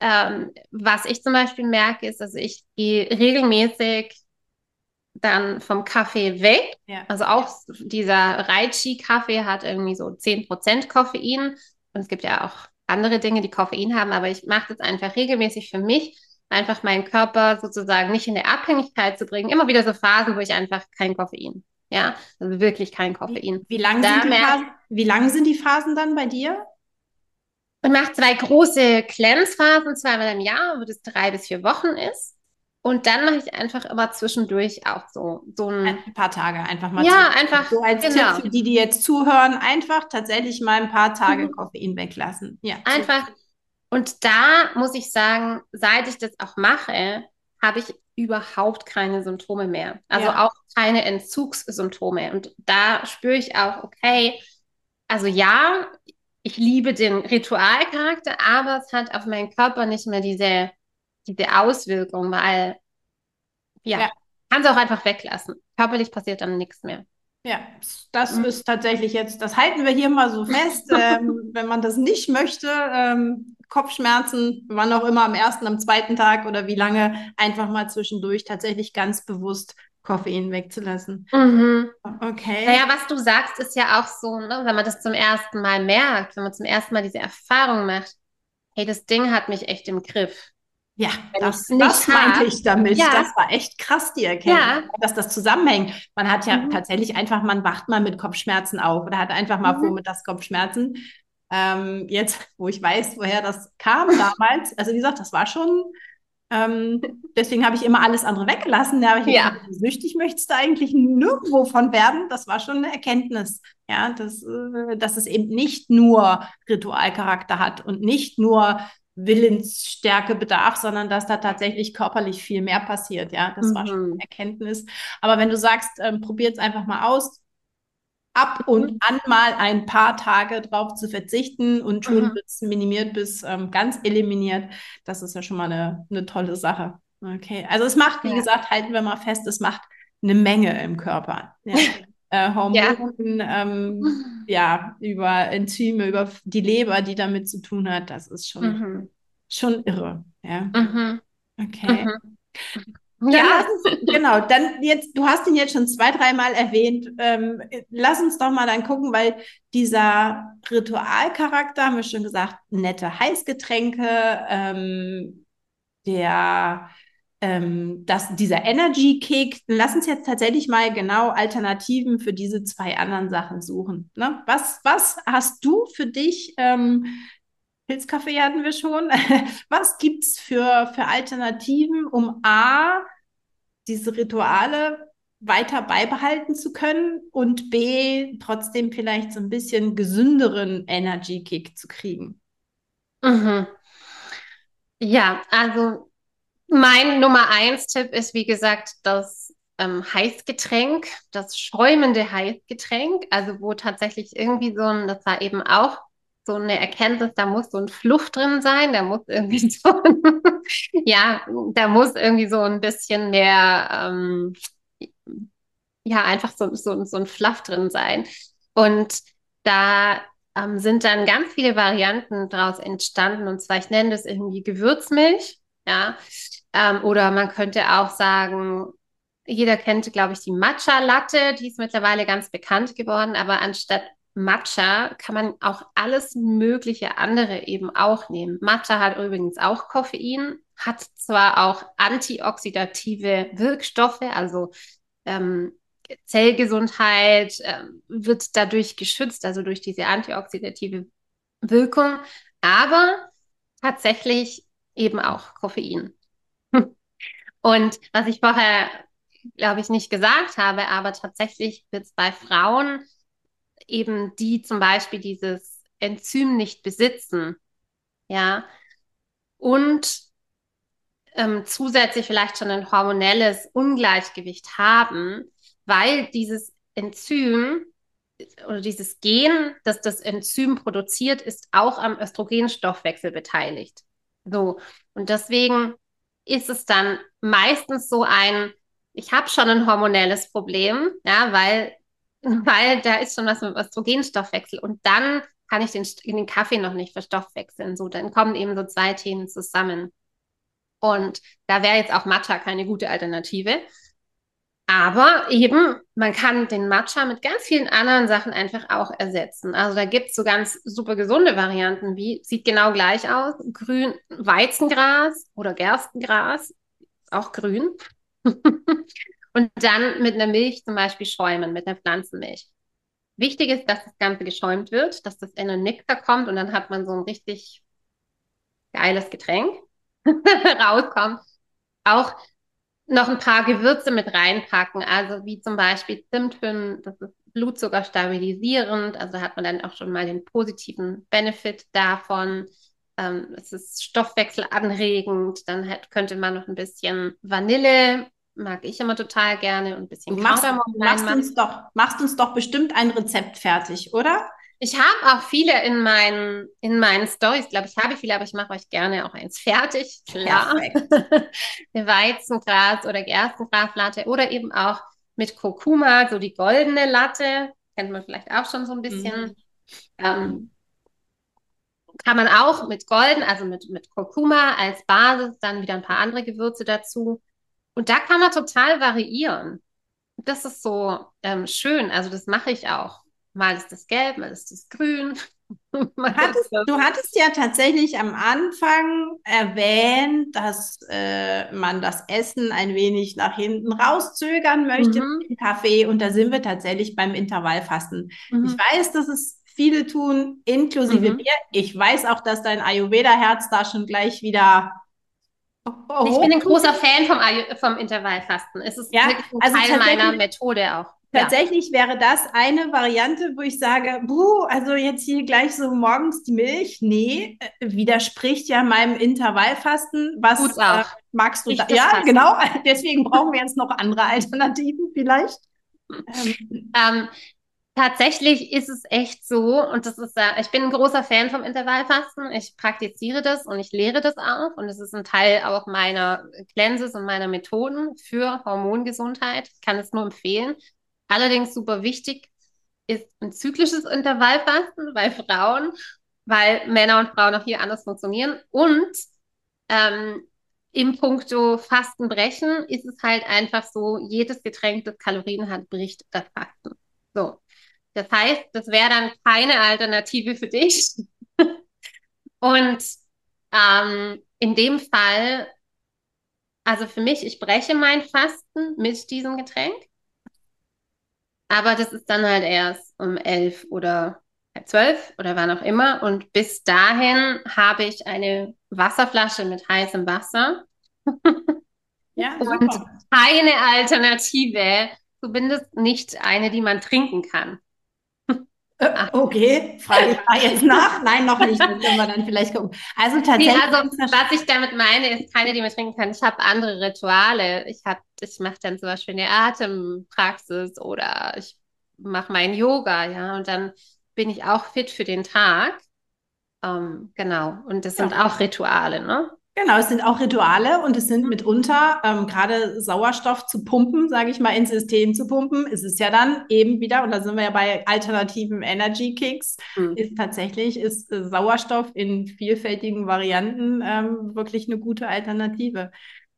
ähm, was ich zum Beispiel merke, ist, also ich gehe regelmäßig dann vom Kaffee weg. Ja. Also auch dieser Reichi-Kaffee hat irgendwie so 10% Koffein. Und es gibt ja auch andere Dinge, die Koffein haben, aber ich mache das einfach regelmäßig für mich, einfach meinen Körper sozusagen nicht in der Abhängigkeit zu bringen. Immer wieder so Phasen, wo ich einfach kein Koffein. Ja, also wirklich kein Koffein. Wie lang, Da sind die Phasen, wie lang sind die Phasen dann bei dir? Und mache zwei große Cleanse-Phasen, zweimal im Jahr, wo das drei bis vier Wochen ist. Und dann mache ich einfach immer zwischendurch auch so, so ein, Ein paar Tage einfach mal. ja, zu- einfach, So als genau. Tipp für die, die jetzt zuhören, einfach tatsächlich mal ein paar Tage Mhm. Koffein weglassen. Ja. Einfach. Und da muss ich sagen, seit ich das auch mache, habe ich überhaupt keine Symptome mehr. Also Ja. auch keine Entzugssymptome. Und da spüre ich auch, okay, also ja, ich liebe den Ritualcharakter, aber es hat auf meinen Körper nicht mehr diese, diese Auswirkung, weil, ja, Ja. kann es auch einfach weglassen. Körperlich passiert dann nichts mehr. Ja, das Mhm. ist tatsächlich jetzt, das halten wir hier mal so fest. ähm, wenn man das nicht möchte, ähm, Kopfschmerzen, wann auch immer, am ersten, am zweiten Tag oder wie lange, einfach mal zwischendurch tatsächlich ganz bewusst Koffein wegzulassen. Mhm. Okay. Naja, was du sagst, ist ja auch so, ne, wenn man das zum ersten Mal merkt, wenn man zum ersten Mal diese Erfahrung macht, hey, das Ding hat mich echt im Griff. Ja, Wenn das, das meinte hab, ich damit. ja. Das war echt krass, die Erkenntnis, Ja. dass das zusammenhängt. Man hat ja Mhm. tatsächlich einfach, man wacht mal mit Kopfschmerzen auf oder hat einfach mal Mhm. vormittags Kopfschmerzen. Ähm, jetzt, wo ich weiß, woher das kam damals, also wie gesagt, das war schon, ähm, deswegen habe ich immer alles andere weggelassen. Da habe ich Ja. gedacht, süchtig möchtest du eigentlich nirgendwo von werden. Das war schon eine Erkenntnis, ja, dass, äh, dass es eben nicht nur Ritualcharakter hat und nicht nur Willensstärke bedarf, sondern dass da tatsächlich körperlich viel mehr passiert, ja. Das war schon Mhm. eine Erkenntnis. Aber wenn du sagst, ähm, probier es einfach mal aus, ab und Mhm. an mal ein paar Tage drauf zu verzichten und schon Mhm. es minimiert bis ähm, ganz eliminiert, das ist ja schon mal eine, eine tolle Sache. Okay, also es macht, wie Ja. gesagt, halten wir mal fest, es macht eine Menge im Körper. Ja. Äh, Hormonen, ähm, ja, über Enzyme, über die Leber, die damit zu tun hat, das ist schon, Mhm. schon irre. Ja, Mhm. okay. Mhm. Ja, uns, genau, dann jetzt, du hast ihn jetzt schon zwei, dreimal erwähnt. Ähm, lass uns doch mal dann gucken, weil dieser Ritualcharakter, haben wir schon gesagt, nette Heißgetränke, ähm, der, ähm, das, dieser Energy-Kick. Lass uns jetzt tatsächlich mal genau Alternativen für diese zwei anderen Sachen suchen. Ne? Was, was hast du für dich? Ähm, Pilzkaffee hatten wir schon. Was gibt's für, für Alternativen, um A, diese Rituale weiter beibehalten zu können und B, trotzdem vielleicht so ein bisschen gesünderen Energy-Kick zu kriegen? Mhm. Ja, also mein Nummer eins Tipp ist, wie gesagt, das ähm, Heißgetränk, das schäumende Heißgetränk, also wo tatsächlich irgendwie so ein, das war eben auch so eine Erkenntnis, da muss so ein Fluff drin sein, da muss irgendwie so, ein- ja, da muss irgendwie so ein bisschen mehr, ähm, ja, einfach so, so, so ein Fluff drin sein. Und da ähm, sind dann ganz viele Varianten daraus entstanden. Und zwar, ich nenne das irgendwie Gewürzmilch, ja. Ähm, oder man könnte auch sagen, jeder kennt, glaube ich, die Matcha-Latte, die ist mittlerweile ganz bekannt geworden, aber anstatt Matcha kann man auch alles mögliche andere eben auch nehmen. Matcha hat übrigens auch Koffein, hat zwar auch antioxidative Wirkstoffe, also ähm, Zellgesundheit äh, wird dadurch geschützt, also durch diese antioxidative Wirkung, aber tatsächlich eben auch Koffein. Und was ich vorher, glaube ich, nicht gesagt habe, aber tatsächlich wird es bei Frauen eben, die zum Beispiel dieses Enzym nicht besitzen, ja, und ähm, zusätzlich vielleicht schon ein hormonelles Ungleichgewicht haben, weil dieses Enzym oder dieses Gen, das das Enzym produziert, ist auch am Östrogenstoffwechsel beteiligt. So. Und deswegen ist es dann meistens so ein, ich habe schon ein hormonelles Problem, ja, weil, weil da ist schon was mit Östrogenstoffwechsel und dann kann ich den, den Kaffee noch nicht verstoffwechseln. So, dann kommen eben so zwei Themen zusammen. Und da wäre jetzt auch Matcha keine gute Alternative. Aber eben, man kann den Matcha mit ganz vielen anderen Sachen einfach auch ersetzen. Also da gibt es so ganz super gesunde Varianten, wie sieht genau gleich aus. Grün, Weizengras oder Gerstengras, auch grün. Und dann mit einer Milch zum Beispiel schäumen, mit einer Pflanzenmilch. Wichtig ist, dass das Ganze geschäumt wird, dass das in den Nektar kommt und dann hat man so ein richtig geiles Getränk rauskommt. Auch noch ein paar Gewürze mit reinpacken, also wie zum Beispiel Zimthünnen, das ist Blutzucker stabilisierend, also hat man dann auch schon mal den positiven Benefit davon. Ähm, es ist stoffwechselanregend, dann hat, könnte man noch ein bisschen Vanille, mag ich immer total gerne, und ein bisschen machst, machst uns doch, machst uns doch bestimmt ein Rezept fertig, oder? Ich habe auch viele in meinen, in meinen Stories, glaube ich, habe ich viele, aber ich mache euch gerne auch eins fertig. Klar. Weizengras oder Gerstengraslatte oder eben auch mit Kurkuma, so die goldene Latte. Kennt man vielleicht auch schon so ein bisschen. Mhm. Ähm, kann man auch mit Golden, also mit, mit Kurkuma als Basis, dann wieder ein paar andere Gewürze dazu. Und da kann man total variieren. Das ist so ähm, schön. Also das mache ich auch. Mal ist das gelb, mal ist das grün. hattest, du hattest ja tatsächlich am Anfang erwähnt, dass äh, man das Essen ein wenig nach hinten rauszögern möchte mhm. im Kaffee. Und da sind wir tatsächlich beim Intervallfasten. Mhm. Ich weiß, dass es viele tun, inklusive mhm. mir. Ich weiß auch, dass dein Ayurveda-Herz da schon gleich wieder Oh, ich bin ein großer Fan vom, vom Intervallfasten. Es ist ja, wirklich ein also Teil meiner Methode auch. Tatsächlich ja. wäre das eine Variante, wo ich sage, buh, also jetzt hier gleich so morgens die Milch. Nee, äh, widerspricht ja meinem Intervallfasten. Was äh, magst du da? Ja, Fasten. genau. Deswegen brauchen wir jetzt noch andere Alternativen vielleicht. Ähm, ähm, tatsächlich ist es echt so, und das ist, äh, ich bin ein großer Fan vom Intervallfasten. Ich praktiziere das und ich lehre das auch. Und es ist ein Teil auch meiner Cleanses und meiner Methoden für Hormongesundheit. Ich kann es nur empfehlen. Allerdings super wichtig ist ein zyklisches Intervallfasten bei Frauen, weil Männer und Frauen auch hier anders funktionieren. Und ähm, im Punkto Fastenbrechen ist es halt einfach so, jedes Getränk, das Kalorien hat, bricht das Fasten. So. Das heißt, das wäre dann keine Alternative für dich. und ähm, in dem Fall, also für mich, ich breche mein Fasten mit diesem Getränk. Aber das ist dann halt erst um elf oder zwölf oder wann auch immer. Und bis dahin habe ich eine Wasserflasche mit heißem Wasser. Ja, und keine Alternative, zumindest nicht eine, die man trinken kann. Äh, okay, frage ich da jetzt nach. Nein, noch nicht. Das können wir dann vielleicht gucken. Also tatsächlich. Nee, also, was ich damit meine, ist keine, die man trinken kann. Ich habe andere Rituale. Ich habe, ich mache dann zum Beispiel eine Atempraxis oder ich mache mein Yoga, ja, und dann bin ich auch fit für den Tag. Ähm, genau. Und das sind ja. auch Rituale, ne? Genau, es sind auch Rituale und es sind mitunter ähm, gerade Sauerstoff zu pumpen, sage ich mal, ins System zu pumpen. Es ist ja dann eben wieder, und da sind wir ja bei alternativen Energy Kicks, mhm. ist tatsächlich ist äh, Sauerstoff in vielfältigen Varianten ähm, wirklich eine gute Alternative.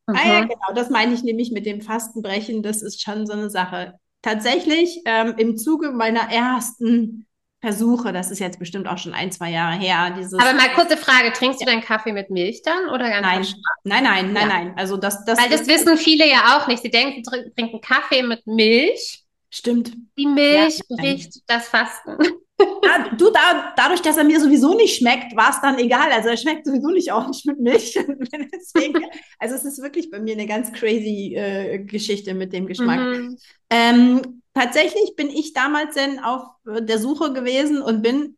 Okay. Ah ja, genau, das meine ich nämlich mit dem Fastenbrechen. Das ist schon so eine Sache. Tatsächlich ähm, im Zuge meiner ersten Versuche, das ist jetzt bestimmt auch schon ein, zwei Jahre her. Dieses Aber mal kurze Frage, trinkst du deinen Kaffee mit Milch dann oder ganz Nein, nein, nein, nein, ja. nein. Also das, das Weil das wissen viele ja auch nicht. Sie denken, sie trinken Kaffee mit Milch. Stimmt. Die Milch ja, bricht das Fasten. Ja, du, da, dadurch, dass er mir sowieso nicht schmeckt, war es dann egal. Also er schmeckt sowieso nicht auch nicht mit Milch. Deswegen, also es ist wirklich bei mir eine ganz crazy äh, Geschichte mit dem Geschmack. Mhm. Ähm, tatsächlich bin ich damals dann auf der Suche gewesen und bin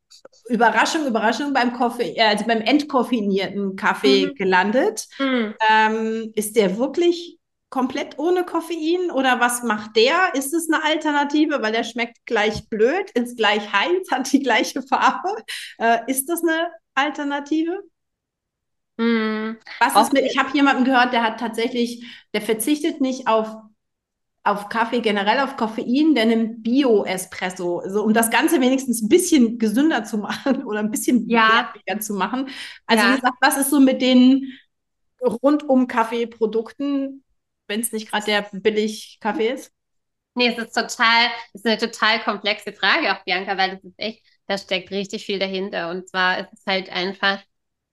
Überraschung, Überraschung beim Kaffee, äh, also beim entkoffinierten Kaffee mhm. gelandet. Mhm. Ähm, ist der wirklich komplett ohne Koffein oder was macht der? Ist es eine Alternative, weil der schmeckt gleich blöd, ist gleich heiß, hat die gleiche Farbe? Äh, ist das eine Alternative? Mm, was ist mit, ich habe jemanden gehört, der hat tatsächlich, der verzichtet nicht auf auf Kaffee, generell auf Koffein, der nimmt Bio-Espresso, so, um das Ganze wenigstens ein bisschen gesünder zu machen oder ein bisschen ja. zu machen. Also ja. wie gesagt, was ist so mit den rundum Kaffeeprodukten, wenn es nicht gerade der billig Kaffee ist? Nee, es ist total, es ist eine total komplexe Frage auch, Bianca, weil das ist echt, da steckt richtig viel dahinter. Und zwar ist es halt einfach,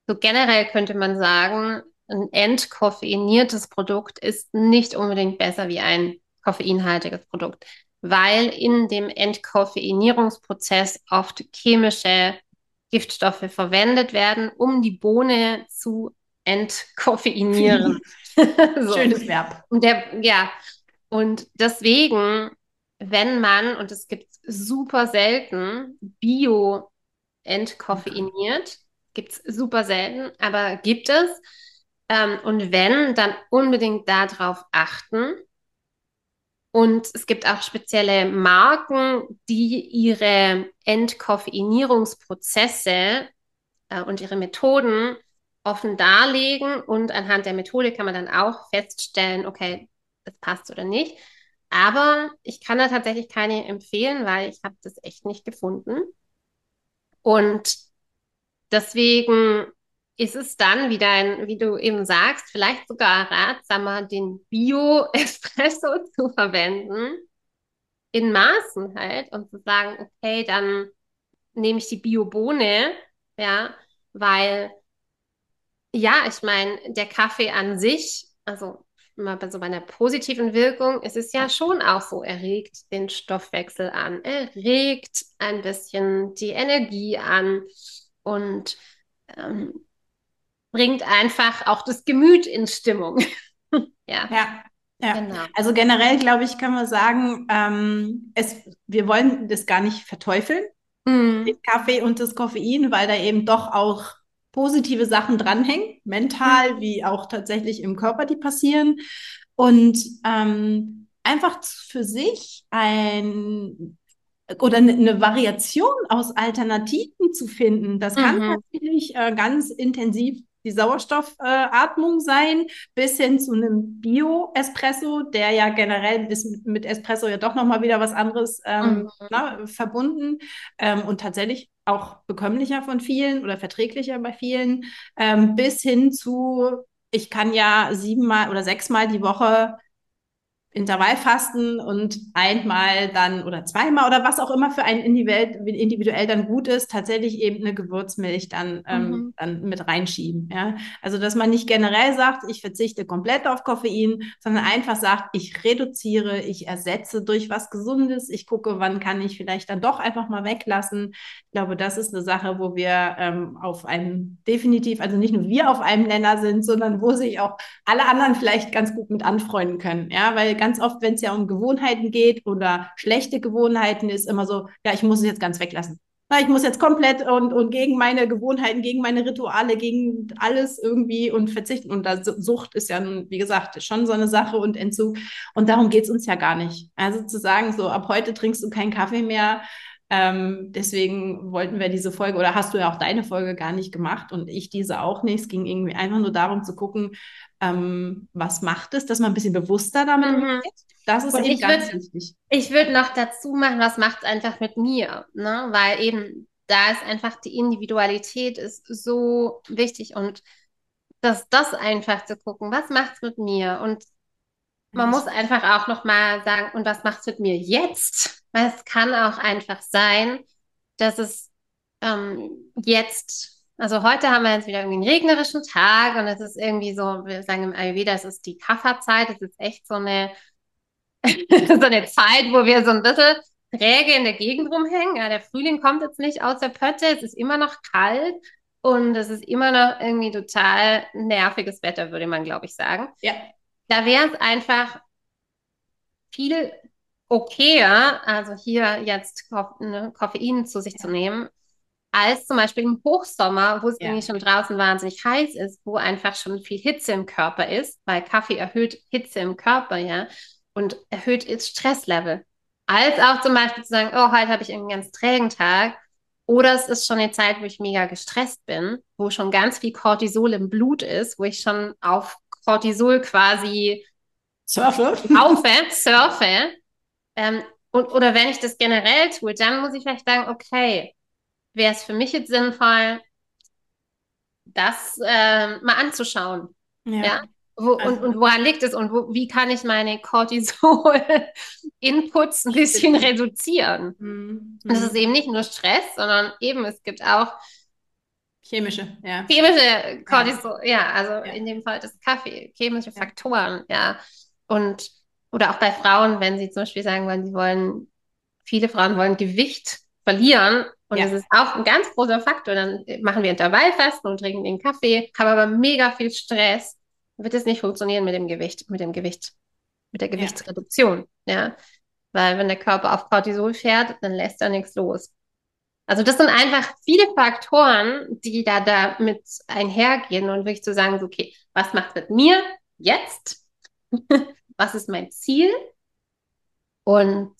so generell könnte man sagen, ein entkoffeiniertes Produkt ist nicht unbedingt besser wie ein koffeinhaltiges Produkt, weil in dem Entkoffeinierungsprozess oft chemische Giftstoffe verwendet werden, um die Bohne zu entkoffeinieren. so. Schönes Verb. Und der, ja, und deswegen, wenn man, und es gibt super selten, Bio entkoffeiniert, gibt es super selten, aber gibt es. Ähm, und wenn, dann unbedingt darauf achten, und es gibt auch spezielle Marken, die ihre Entkoffeinierungsprozesse äh, und ihre Methoden offen darlegen. Und anhand der Methode kann man dann auch feststellen, okay, das passt oder nicht. Aber ich kann da tatsächlich keine empfehlen, weil ich habe das echt nicht gefunden. Und deswegen ist es dann wieder ein, wie du eben sagst, vielleicht sogar ratsamer, den Bio-Espresso zu verwenden, in Maßen halt, und zu sagen, okay, dann nehme ich die Bio-Bohne, ja, weil, ja, ich meine, der Kaffee an sich, also mal bei so einer positiven Wirkung, es ist ja schon auch so, er regt den Stoffwechsel an, er regt ein bisschen die Energie an und ähm, bringt einfach auch das Gemüt in Stimmung. ja. ja. Ja, genau. also generell glaube ich, kann man sagen, ähm, es, wir wollen das gar nicht verteufeln, mm. den Kaffee und das Koffein, weil da eben doch auch positive Sachen dranhängen, mental mm. wie auch tatsächlich im Körper, die passieren. Und ähm, einfach für sich ein oder eine, eine Variation aus Alternativen zu finden, das kann mhm. natürlich äh, ganz intensiv die Sauerstoffatmung äh, sein, bis hin zu einem Bio-Espresso, der ja generell ist mit Espresso ja doch nochmal wieder was anderes ähm, mhm. na, verbunden ähm, und tatsächlich auch bekömmlicher von vielen oder verträglicher bei vielen, ähm, bis hin zu, ich kann ja siebenmal oder sechsmal die Woche Intervallfasten und einmal dann oder zweimal oder was auch immer für einen individuell, individuell dann gut ist, tatsächlich eben eine Gewürzmilch dann, ähm, mhm. dann mit reinschieben. Ja? Also, dass man nicht generell sagt, ich verzichte komplett auf Koffein, sondern einfach sagt, ich reduziere, ich ersetze durch was Gesundes, ich gucke, wann kann ich vielleicht dann doch einfach mal weglassen. Ich glaube, das ist eine Sache, wo wir ähm, auf einem definitiv, also nicht nur wir auf einem Nenner sind, sondern wo sich auch alle anderen vielleicht ganz gut mit anfreunden können. Ja, weil ganz ganz oft, wenn es ja um Gewohnheiten geht oder schlechte Gewohnheiten, ist immer so, ja, ich muss es jetzt ganz weglassen. Ich muss jetzt komplett und, und gegen meine Gewohnheiten, gegen meine Rituale, gegen alles irgendwie und verzichten. Und da Sucht ist ja wie gesagt, schon so eine Sache und Entzug. Und darum geht es uns ja gar nicht. Also zu sagen, so ab heute trinkst du keinen Kaffee mehr, Ähm, deswegen wollten wir diese Folge, oder hast du ja auch deine Folge gar nicht gemacht und ich diese auch nicht. Es ging irgendwie einfach nur darum zu gucken, ähm, was macht es, dass man ein bisschen bewusster damit mhm. umgeht. Das ist und eben ganz würd, wichtig. Ich würde noch dazu machen, was macht es einfach mit mir, ne? Weil eben da ist einfach die Individualität ist so wichtig und dass das einfach zu gucken, was macht es mit mir und man muss einfach auch noch mal sagen, und was macht es mit mir jetzt? Weil es kann auch einfach sein, dass es ähm, jetzt, also heute haben wir jetzt wieder irgendwie einen regnerischen Tag und es ist irgendwie so, wir sagen im Ayurveda, es ist die Kafferzeit, es ist echt so eine, so eine Zeit, wo wir so ein bisschen träge in der Gegend rumhängen. Ja, der Frühling kommt jetzt nicht aus der Pötte, es ist immer noch kalt und es ist immer noch irgendwie total nerviges Wetter, würde man, glaube ich, sagen. Ja. Da wäre es einfach viel okayer, also hier jetzt ne, Koffein zu sich ja. zu nehmen, als zum Beispiel im Hochsommer, wo es ja. irgendwie schon draußen wahnsinnig heiß ist, wo einfach schon viel Hitze im Körper ist, weil Kaffee erhöht Hitze im Körper, ja, und erhöht das Stresslevel. Als auch zum Beispiel zu sagen, oh, heute habe ich einen ganz trägen Tag. Oder es ist schon eine Zeit, wo ich mega gestresst bin, wo schon ganz viel Cortisol im Blut ist, wo ich schon auf Cortisol quasi surfe, laufe, surfe. Ähm, und, oder wenn ich das generell tue, dann muss ich vielleicht sagen, okay, wäre es für mich jetzt sinnvoll, das äh, mal anzuschauen. Ja. ja? Wo, also. und, und woran liegt es und wo, wie kann ich meine Cortisol-Inputs ein bisschen reduzieren? Mhm. Das ist eben nicht nur Stress, sondern eben es gibt auch chemische, ja. Chemische Cortisol, ja, ja also ja. in dem Fall das Kaffee, chemische Faktoren, ja. Und oder auch bei Frauen, wenn sie zum Beispiel sagen wollen, sie wollen, viele Frauen wollen Gewicht verlieren und das ist auch ein ganz großer Faktor. Dann machen wir Intervallfasten und trinken den Kaffee, haben aber mega viel Stress wird es nicht funktionieren mit dem Gewicht, mit dem Gewicht, mit der Gewichtsreduktion, ja. ja. Weil wenn der Körper auf Cortisol fährt, dann lässt er nichts los. Also das sind einfach viele Faktoren, die da damit einhergehen und wirklich zu sagen, so, okay, was macht mit mir jetzt? was ist mein Ziel? Und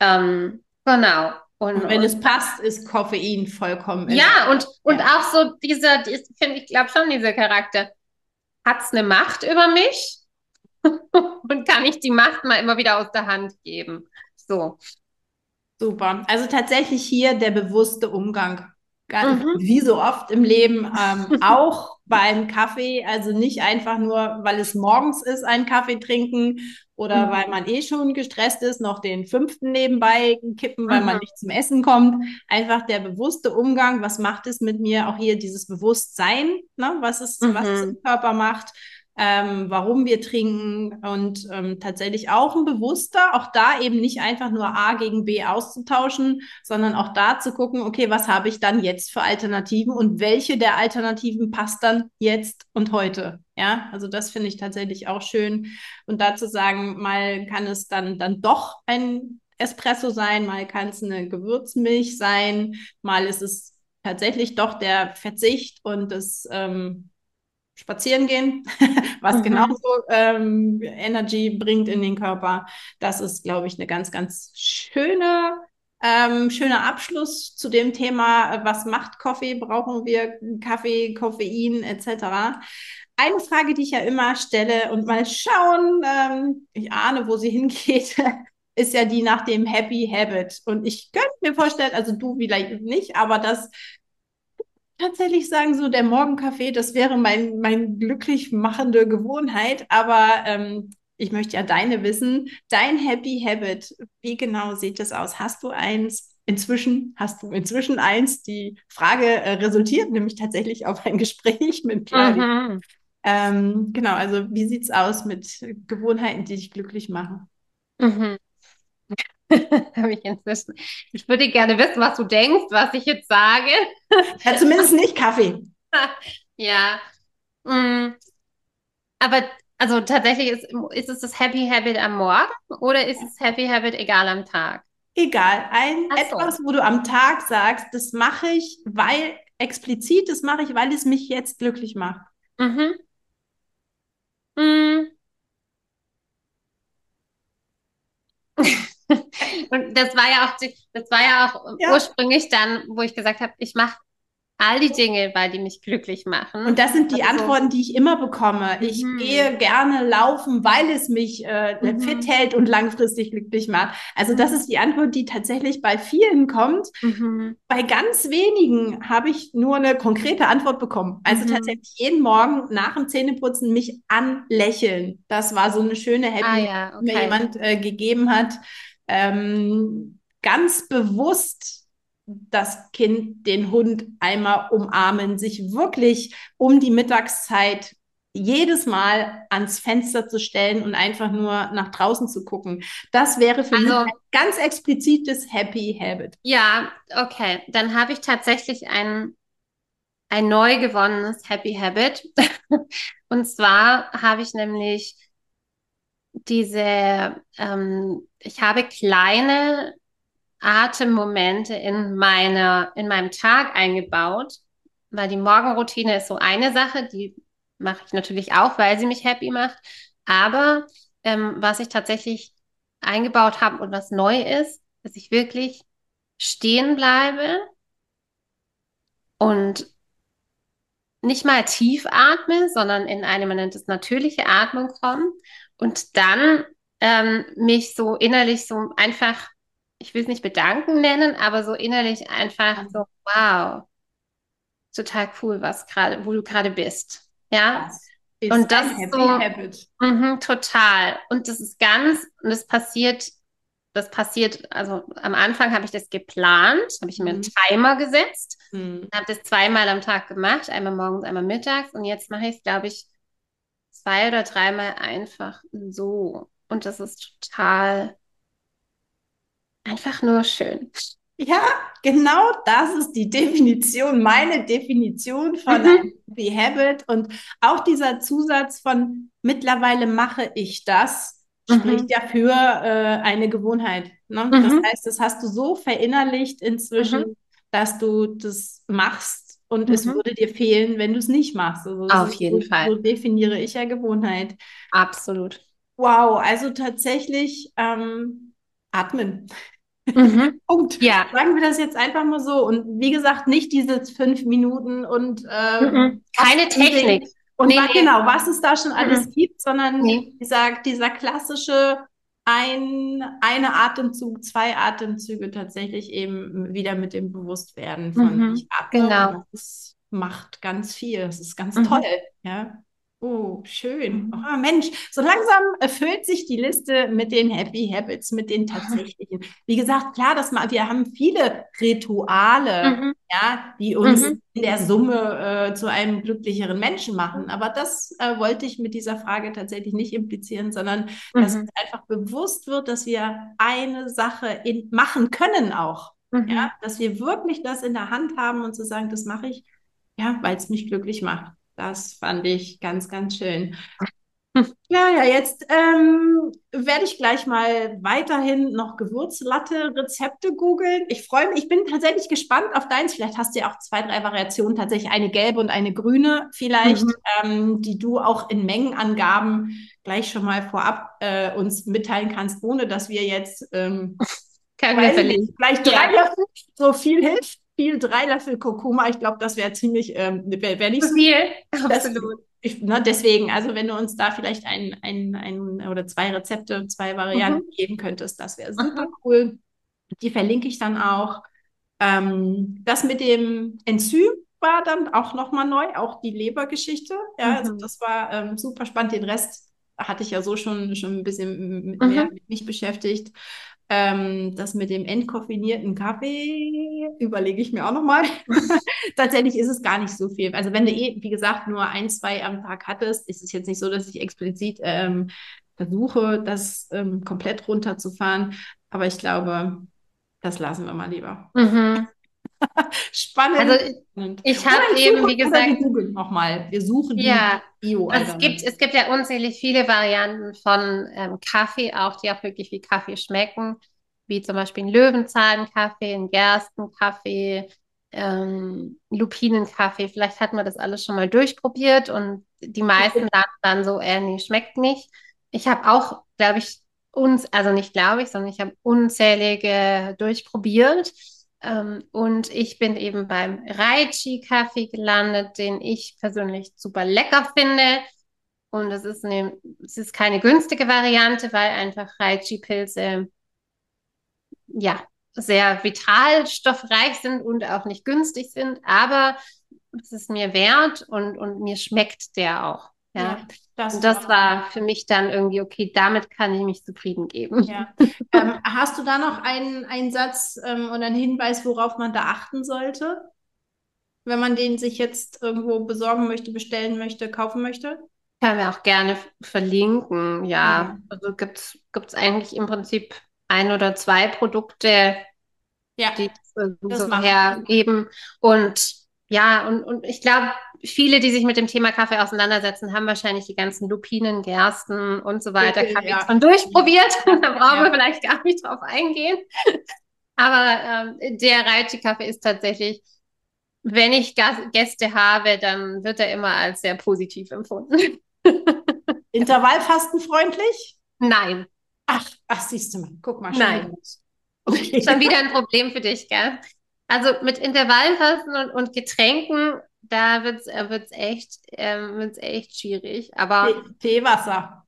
ähm, genau. Und, und wenn und, es passt, ist Koffein vollkommen. Ja, und, und ja. auch so dieser, ich finde, ich glaube schon, dieser Charakter hat es eine Macht über mich und kann ich die Macht mal immer wieder aus der Hand geben. So. Super. Also tatsächlich hier der bewusste Umgang. Mhm. Wie so oft im Leben, ähm, auch beim Kaffee. Also nicht einfach nur, weil es morgens ist, einen Kaffee trinken oder mhm. weil man eh schon gestresst ist, noch den fünften nebenbei kippen, weil mhm. man nicht zum Essen kommt. Einfach der bewusste Umgang, was macht es mit mir? Auch hier dieses Bewusstsein, ne? was, es, was es im Körper macht ähm, warum wir trinken und ähm, tatsächlich auch ein bewusster, auch da eben nicht einfach nur A gegen B auszutauschen, sondern auch da zu gucken, okay, was habe ich dann jetzt für Alternativen und welche der Alternativen passt dann jetzt und heute? Ja, also das finde ich tatsächlich auch schön. Und dazu sagen, mal kann es dann, dann doch ein Espresso sein, mal kann es eine Gewürzmilch sein, mal ist es tatsächlich doch der Verzicht und das ähm, spazieren gehen, was mhm. genauso ähm, Energy bringt in den Körper. Das ist, glaube ich, eine ganz, ganz schöne, ähm, schöner Abschluss zu dem Thema, was macht Kaffee? Brauchen wir Kaffee, Koffein etc.? Eine Frage, die ich ja immer stelle und mal schauen, ähm, ich ahne, wo sie hingeht, ist ja die nach dem Happy Habit. Und ich könnte mir vorstellen, also du vielleicht nicht, aber dass tatsächlich sagen, so der Morgenkaffee, das wäre mein, mein glücklich machende Gewohnheit. Aber ähm, ich möchte ja deine wissen. Dein Happy Habit, wie genau sieht das aus? Hast du eins? Inzwischen hast du inzwischen eins. Die Frage äh, resultiert nämlich tatsächlich auf ein Gespräch mit Claudia. Mhm. Ähm, genau, also wie sieht es aus mit Gewohnheiten, die dich glücklich machen? Mhm. habe ich inzwischen. Ich würde gerne wissen, was du denkst, was ich jetzt sage. Ja, zumindest nicht Kaffee. ja. Mm. Aber also tatsächlich ist, ist es das Happy Habit am Morgen oder ist es Happy Habit egal am Tag? Egal. Ein, so. Etwas, wo du am Tag sagst, das mache ich, weil explizit, das mache ich, weil es mich jetzt glücklich macht. Mhm. Mm. Und das war ja auch, die, das war ja auch ja. ursprünglich dann, wo ich gesagt habe, ich mache all die Dinge, weil die mich glücklich machen. Und das sind die also, Antworten, die ich immer bekomme. Ich mhm. gehe gerne laufen, weil es mich äh, mhm. fit hält und langfristig glücklich macht. Also das ist die Antwort, die tatsächlich bei vielen kommt. Mhm. Bei ganz wenigen habe ich nur eine konkrete Antwort bekommen. Also mhm. tatsächlich jeden Morgen nach dem Zähneputzen mich anlächeln. Das war so eine schöne Happy, ah, ja, okay. die mir jemand äh, gegeben hat. Ähm, ganz bewusst das Kind den Hund einmal umarmen, sich wirklich um die Mittagszeit jedes Mal ans Fenster zu stellen und einfach nur nach draußen zu gucken. Das wäre für also, mich ein ganz explizites Happy Habit. Ja, okay. Dann habe ich tatsächlich ein, ein neu gewonnenes Happy Habit. und zwar habe ich nämlich diese, ähm, ich habe kleine Atemmomente in meiner, in meinem Tag eingebaut, weil die Morgenroutine ist so eine Sache, die mache ich natürlich auch, weil sie mich happy macht. Aber ähm, was ich tatsächlich eingebaut habe und was neu ist, dass ich wirklich stehen bleibe und nicht mal tief atme, sondern in eine, man nennt es natürliche Atmung komme und dann ähm, mich so innerlich so einfach ich will es nicht bedanken nennen, aber so innerlich einfach so, wow, total cool, was gerade, wo du gerade bist. Ja. Das und das ist so, mh, total. Und das ist ganz, und das passiert, das passiert, also am Anfang habe ich das geplant, habe ich mir einen mhm. Timer gesetzt, mhm. habe das zweimal am Tag gemacht, einmal morgens, einmal mittags und jetzt mache ich es, glaube ich, zwei oder dreimal einfach so. Und das ist total Einfach nur schön. Ja, genau das ist die Definition, meine Definition von mhm. Happy Habit und auch dieser Zusatz von mittlerweile mache ich das, mhm. spricht ja für äh, eine Gewohnheit. Ne? Mhm. Das heißt, das hast du so verinnerlicht inzwischen, mhm. dass du das machst und es mhm. würde dir fehlen, wenn du es nicht machst. Also Auf jeden so, Fall. So definiere ich ja Gewohnheit. Absolut. Wow, also tatsächlich ähm, atmen. Mhm. Punkt. Ja. Sagen wir das jetzt einfach mal so. Und wie gesagt, nicht diese fünf Minuten und äh, mhm. keine Technik. Und nee, was, nee. genau, was es da schon alles mhm. gibt, sondern nee. dieser, dieser klassische ein, eine Atemzug, zwei Atemzüge tatsächlich eben wieder mit dem Bewusstwerden von mhm. ich atme. Genau. Das macht ganz viel. Das ist ganz mhm. toll. Ja. Oh, schön. Oh, Mensch, so langsam erfüllt sich die Liste mit den Happy Habits, mit den tatsächlichen. Wie gesagt, klar, dass mal, wir haben viele Rituale, mhm. ja, die uns mhm. in der Summe äh, zu einem glücklicheren Menschen machen. Aber das äh, wollte ich mit dieser Frage tatsächlich nicht implizieren, sondern mhm. dass uns einfach bewusst wird, dass wir eine Sache in, machen können auch. Ja, mhm. dass wir wirklich das in der Hand haben und zu sagen, das mache ich, ja, weil es mich glücklich macht. Das fand ich ganz, ganz schön. Ja, ja, jetzt ähm, werde ich gleich mal weiterhin noch Gewürzlatte-Rezepte googeln. Ich freue mich, ich bin tatsächlich gespannt auf deins. Vielleicht hast du ja auch zwei, drei Variationen, tatsächlich eine gelbe und eine grüne, vielleicht, mhm. ähm, die du auch in Mengenangaben gleich schon mal vorab äh, uns mitteilen kannst, ohne dass wir jetzt ähm, gleich drei ja. So viel hilft viel, drei Löffel Kurkuma. Ich glaube, das wäre ziemlich, ähm, wäre wär nicht so viel. Absolut. Ich, ne, deswegen, also wenn du uns da vielleicht ein, ein, ein oder zwei Rezepte, zwei Varianten mhm. geben könntest, das wäre super mhm. cool. Die verlinke ich dann auch. Ähm, das mit dem Enzym war dann auch nochmal neu, auch die Lebergeschichte. Ja, also mhm. also das war ähm, super spannend. Den Rest hatte ich ja so schon, schon ein bisschen mit, mehr mit mich beschäftigt. Ähm, das mit dem entkoffinierten Kaffee überlege ich mir auch nochmal. Tatsächlich ist es gar nicht so viel. Also wenn du eh, wie gesagt, nur ein, zwei am Tag hattest, ist es jetzt nicht so, dass ich explizit ähm, versuche, das ähm, komplett runterzufahren. Aber ich glaube, das lassen wir mal lieber. Mhm. Spannend. Also ich habe eben, wie gesagt, wir nochmal. Wir suchen die ja, Bio. Also es gibt, es gibt ja unzählig viele Varianten von ähm, Kaffee, auch die auch wirklich wie Kaffee schmecken, wie zum Beispiel ein Löwenzahnkaffee, ein Gerstenkaffee, ähm, Lupinenkaffee. Vielleicht hat man das alles schon mal durchprobiert und die meisten sagen dann so, äh, nee, schmeckt nicht. Ich habe auch, glaube ich, uns, also nicht glaube ich, sondern ich habe unzählige durchprobiert. Ähm, und ich bin eben beim Reichi-Kaffee gelandet, den ich persönlich super lecker finde. Und es ist, eine, es ist keine günstige Variante, weil einfach Reichi-Pilze ja sehr vitalstoffreich sind und auch nicht günstig sind. Aber es ist mir wert und, und mir schmeckt der auch. Ja. ja das, und das war für mich dann irgendwie, okay, damit kann ich mich zufrieden geben. Ja. ähm, hast du da noch einen, einen Satz ähm, und einen Hinweis, worauf man da achten sollte? Wenn man den sich jetzt irgendwo besorgen möchte, bestellen möchte, kaufen möchte? Können wir auch gerne verlinken, ja. ja. Also gibt es eigentlich im Prinzip ein oder zwei Produkte, ja, die das so hergeben. Und ja, und, und ich glaube, viele, die sich mit dem Thema Kaffee auseinandersetzen, haben wahrscheinlich die ganzen Lupinen, Gersten und so weiter okay, Kaffee ja. schon durchprobiert. da brauchen ja. wir vielleicht gar nicht drauf eingehen. Aber ähm, der Reichi-Kaffee ist tatsächlich, wenn ich Gäste habe, dann wird er immer als sehr positiv empfunden. Intervallfastenfreundlich? Nein. Ach, ach, siehst du mal, guck mal. Nein. Okay. Schon wieder ein Problem für dich, gell? Also mit Intervallfasten und, und Getränken, da wird es äh, wird's echt, ähm, wird's echt schwierig. Aber Teewasser.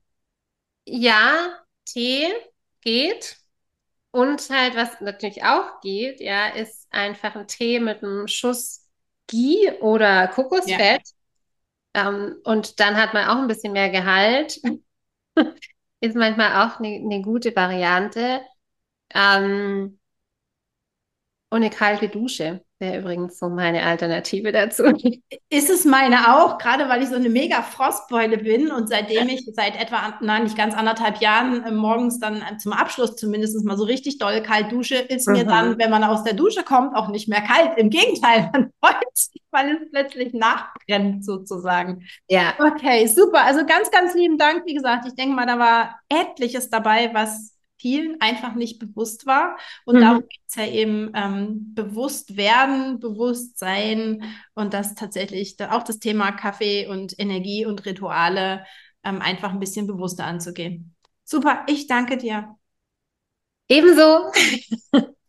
Ja, Tee geht. Und halt, was natürlich auch geht, ja, ist einfach ein Tee mit einem Schuss Ghee oder Kokosfett. Ja. Ähm, und dann hat man auch ein bisschen mehr Gehalt. ist manchmal auch eine, eine gute Variante. Ähm, und eine kalte Dusche wäre übrigens so meine Alternative dazu. Ist es meine auch, gerade weil ich so eine mega Frostbeule bin und seitdem ich seit etwa, nein, nicht ganz anderthalb Jahren äh, morgens dann äh, zum Abschluss zumindest mal so richtig doll kalt dusche, ist mhm. mir dann, wenn man aus der Dusche kommt, auch nicht mehr kalt. Im Gegenteil, man freut sich, weil es plötzlich nachbrennt sozusagen. Ja. Okay, super. Also ganz, ganz lieben Dank. Wie gesagt, ich denke mal, da war etliches dabei, was vielen einfach nicht bewusst war. Und mhm. darum geht es ja eben ähm, bewusst werden, bewusst sein und das tatsächlich auch das Thema Kaffee und Energie und Rituale ähm, einfach ein bisschen bewusster anzugehen. Super, ich danke dir. Ebenso.